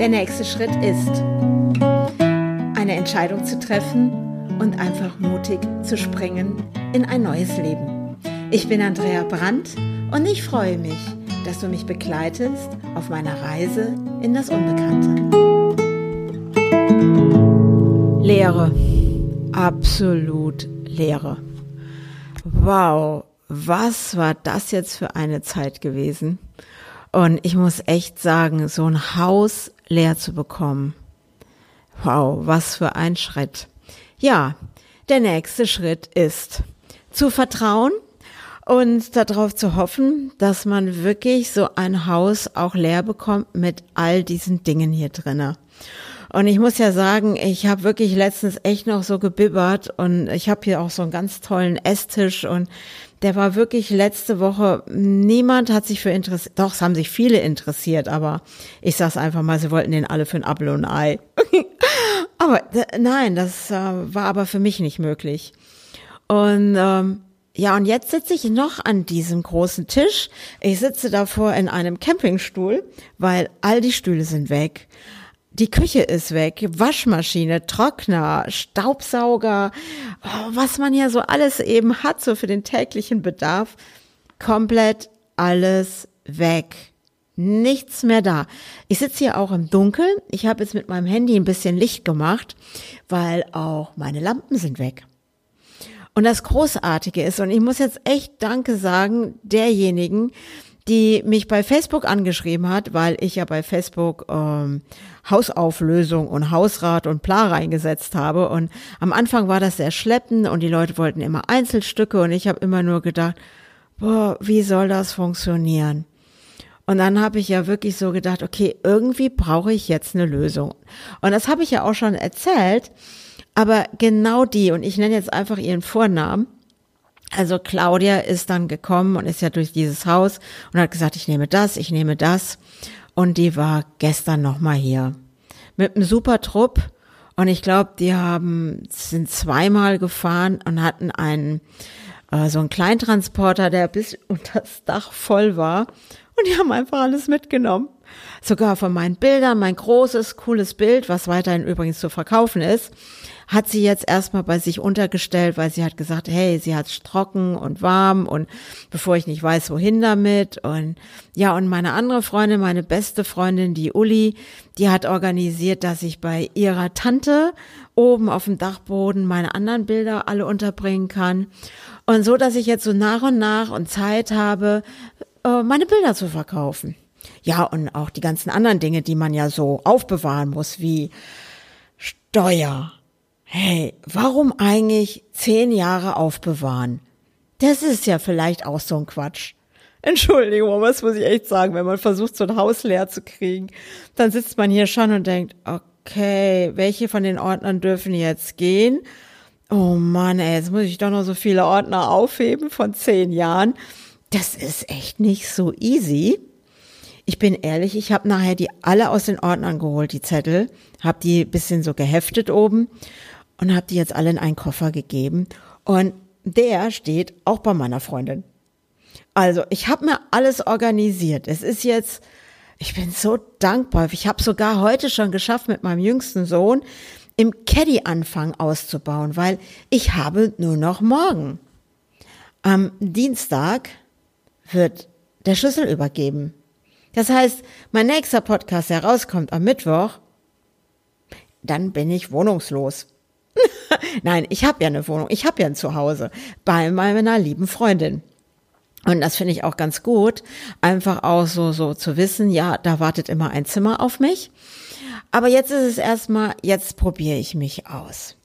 Der nächste Schritt ist, eine Entscheidung zu treffen und einfach mutig zu springen in ein neues Leben. Ich bin Andrea Brandt und ich freue mich, dass du mich begleitest auf meiner Reise in das Unbekannte. Leere. Absolut Leere. Wow, was war das jetzt für eine Zeit gewesen? Und ich muss echt sagen, so ein Haus leer zu bekommen. Wow, was für ein Schritt. Ja, der nächste Schritt ist zu vertrauen und darauf zu hoffen, dass man wirklich so ein Haus auch leer bekommt mit all diesen Dingen hier drinnen. Und ich muss ja sagen, ich habe wirklich letztens echt noch so gebibbert und ich habe hier auch so einen ganz tollen Esstisch und der war wirklich letzte Woche, niemand hat sich für interessiert, doch, es haben sich viele interessiert, aber ich sag's einfach mal, sie wollten den alle für ein Apfel und ein Ei. aber nein, das äh, war aber für mich nicht möglich. Und ähm, ja, und jetzt sitze ich noch an diesem großen Tisch. Ich sitze davor in einem Campingstuhl, weil all die Stühle sind weg. Die Küche ist weg, Waschmaschine, Trockner, Staubsauger, oh, was man ja so alles eben hat, so für den täglichen Bedarf. Komplett alles weg. Nichts mehr da. Ich sitze hier auch im Dunkeln. Ich habe jetzt mit meinem Handy ein bisschen Licht gemacht, weil auch meine Lampen sind weg. Und das Großartige ist, und ich muss jetzt echt Danke sagen, derjenigen, die mich bei Facebook angeschrieben hat, weil ich ja bei Facebook ähm, Hausauflösung und Hausrat und Pla reingesetzt habe. Und am Anfang war das sehr schleppend und die Leute wollten immer Einzelstücke und ich habe immer nur gedacht, boah, wie soll das funktionieren? Und dann habe ich ja wirklich so gedacht, okay, irgendwie brauche ich jetzt eine Lösung. Und das habe ich ja auch schon erzählt, aber genau die, und ich nenne jetzt einfach ihren Vornamen, also Claudia ist dann gekommen und ist ja durch dieses Haus und hat gesagt, ich nehme das, ich nehme das. Und die war gestern nochmal hier. Mit einem super Trupp. Und ich glaube, die haben, sind zweimal gefahren und hatten einen, äh, so einen Kleintransporter, der bis unter das Dach voll war. Und die haben einfach alles mitgenommen. Sogar von meinen Bildern, mein großes, cooles Bild, was weiterhin übrigens zu verkaufen ist, hat sie jetzt erstmal bei sich untergestellt, weil sie hat gesagt, hey, sie hat's trocken und warm und bevor ich nicht weiß, wohin damit. Und ja, und meine andere Freundin, meine beste Freundin, die Uli, die hat organisiert, dass ich bei ihrer Tante oben auf dem Dachboden meine anderen Bilder alle unterbringen kann. Und so, dass ich jetzt so nach und nach und Zeit habe, äh, meine Bilder zu verkaufen. Ja, und auch die ganzen anderen Dinge, die man ja so aufbewahren muss, wie Steuer, hey, warum eigentlich zehn Jahre aufbewahren? Das ist ja vielleicht auch so ein Quatsch. Entschuldigung, was muss ich echt sagen, wenn man versucht, so ein Haus leer zu kriegen, dann sitzt man hier schon und denkt, okay, welche von den Ordnern dürfen jetzt gehen? Oh Mann, ey, jetzt muss ich doch noch so viele Ordner aufheben von zehn Jahren. Das ist echt nicht so easy. Ich bin ehrlich, ich habe nachher die alle aus den Ordnern geholt, die Zettel, habe die bisschen so geheftet oben und habe die jetzt alle in einen Koffer gegeben. Und der steht auch bei meiner Freundin. Also ich habe mir alles organisiert. Es ist jetzt, ich bin so dankbar. Ich habe sogar heute schon geschafft, mit meinem jüngsten Sohn im Caddy anfangen auszubauen, weil ich habe nur noch morgen. Am Dienstag wird der Schlüssel übergeben. Das heißt, mein nächster Podcast herauskommt am Mittwoch, dann bin ich wohnungslos. Nein, ich habe ja eine Wohnung, ich habe ja ein Zuhause bei meiner lieben Freundin. Und das finde ich auch ganz gut, einfach auch so, so zu wissen, ja, da wartet immer ein Zimmer auf mich. Aber jetzt ist es erstmal, jetzt probiere ich mich aus.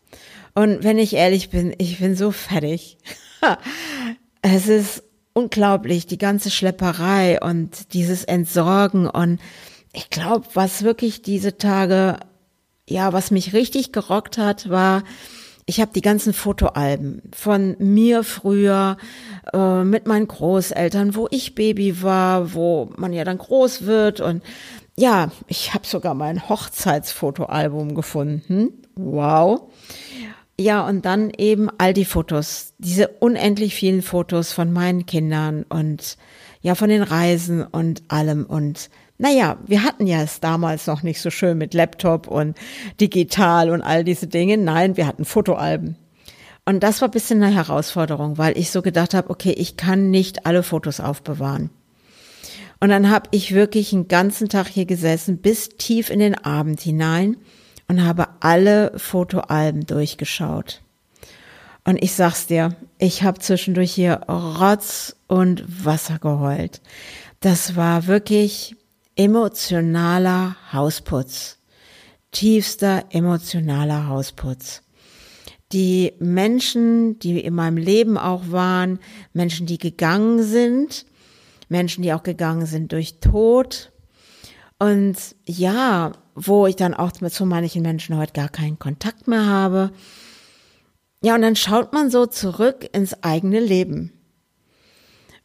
Und wenn ich ehrlich bin, ich bin so fertig. es ist unglaublich, die ganze Schlepperei und dieses Entsorgen und ich glaube, was wirklich diese Tage ja, was mich richtig gerockt hat, war, ich habe die ganzen Fotoalben von mir früher äh, mit meinen Großeltern, wo ich Baby war, wo man ja dann groß wird und ja, ich habe sogar mein Hochzeitsfotoalbum gefunden. Wow. Ja, und dann eben all die Fotos, diese unendlich vielen Fotos von meinen Kindern und ja, von den Reisen und allem. Und naja, wir hatten ja es damals noch nicht so schön mit Laptop und digital und all diese Dinge. Nein, wir hatten Fotoalben. Und das war ein bisschen eine Herausforderung, weil ich so gedacht habe, okay, ich kann nicht alle Fotos aufbewahren. Und dann habe ich wirklich einen ganzen Tag hier gesessen, bis tief in den Abend hinein und habe alle Fotoalben durchgeschaut. Und ich sag's dir, ich habe zwischendurch hier Rotz und Wasser geheult. Das war wirklich emotionaler Hausputz. Tiefster emotionaler Hausputz. Die Menschen, die in meinem Leben auch waren, Menschen, die gegangen sind, Menschen, die auch gegangen sind durch Tod. Und ja, wo ich dann auch zu manchen Menschen heute gar keinen Kontakt mehr habe. Ja, und dann schaut man so zurück ins eigene Leben.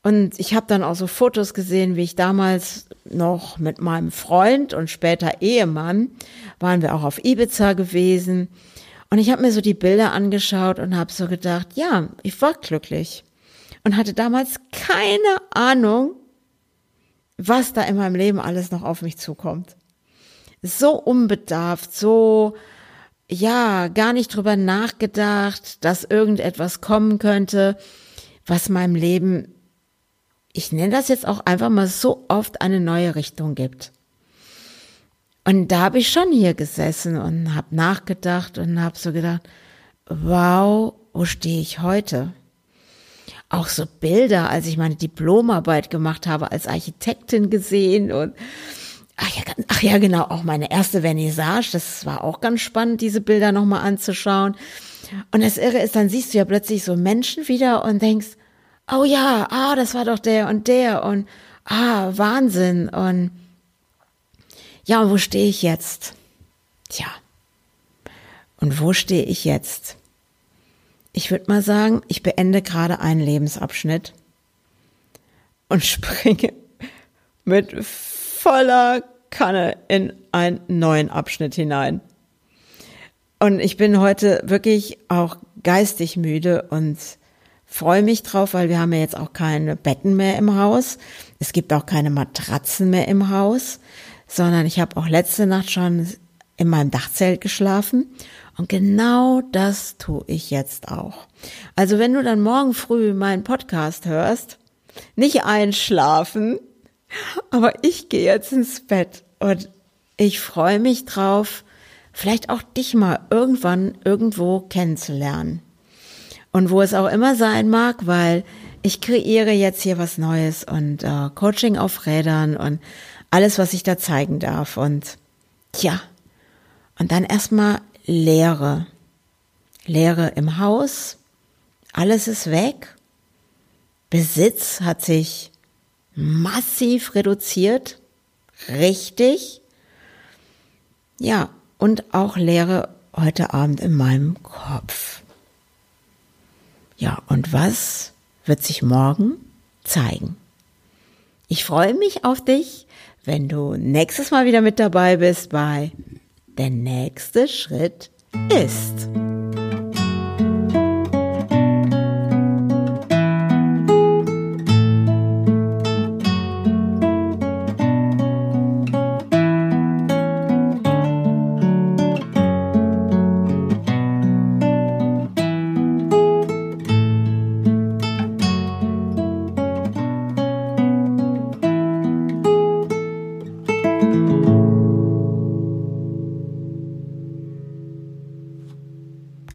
Und ich habe dann auch so Fotos gesehen, wie ich damals noch mit meinem Freund und später Ehemann waren wir auch auf Ibiza gewesen. Und ich habe mir so die Bilder angeschaut und habe so gedacht, ja, ich war glücklich und hatte damals keine Ahnung, was da in meinem Leben alles noch auf mich zukommt. So unbedarft, so ja, gar nicht drüber nachgedacht, dass irgendetwas kommen könnte, was meinem Leben ich nenne das jetzt auch einfach mal so oft eine neue Richtung gibt. Und da habe ich schon hier gesessen und habe nachgedacht und habe so gedacht, wow, wo stehe ich heute? Auch so Bilder, als ich meine Diplomarbeit gemacht habe, als Architektin gesehen und ach ja, ach ja, genau, auch meine erste Vernissage, das war auch ganz spannend, diese Bilder nochmal anzuschauen. Und das Irre ist, dann siehst du ja plötzlich so Menschen wieder und denkst, oh ja, ah, das war doch der und der und ah, Wahnsinn und ja, und wo stehe ich jetzt? Tja, und wo stehe ich jetzt? Ich würde mal sagen, ich beende gerade einen Lebensabschnitt und springe mit voller Kanne in einen neuen Abschnitt hinein. Und ich bin heute wirklich auch geistig müde und freue mich drauf, weil wir haben ja jetzt auch keine Betten mehr im Haus. Es gibt auch keine Matratzen mehr im Haus, sondern ich habe auch letzte Nacht schon in meinem Dachzelt geschlafen. Und genau das tue ich jetzt auch. Also wenn du dann morgen früh meinen Podcast hörst, nicht einschlafen, aber ich gehe jetzt ins Bett und ich freue mich drauf, vielleicht auch dich mal irgendwann irgendwo kennenzulernen und wo es auch immer sein mag, weil ich kreiere jetzt hier was Neues und äh, Coaching auf Rädern und alles, was ich da zeigen darf. Und tja, und dann erstmal Leere. Leere im Haus, alles ist weg. Besitz hat sich massiv reduziert. Richtig. Ja, und auch Leere heute Abend in meinem Kopf. Ja, und was wird sich morgen zeigen? Ich freue mich auf dich, wenn du nächstes Mal wieder mit dabei bist bei Der nächste Schritt ist.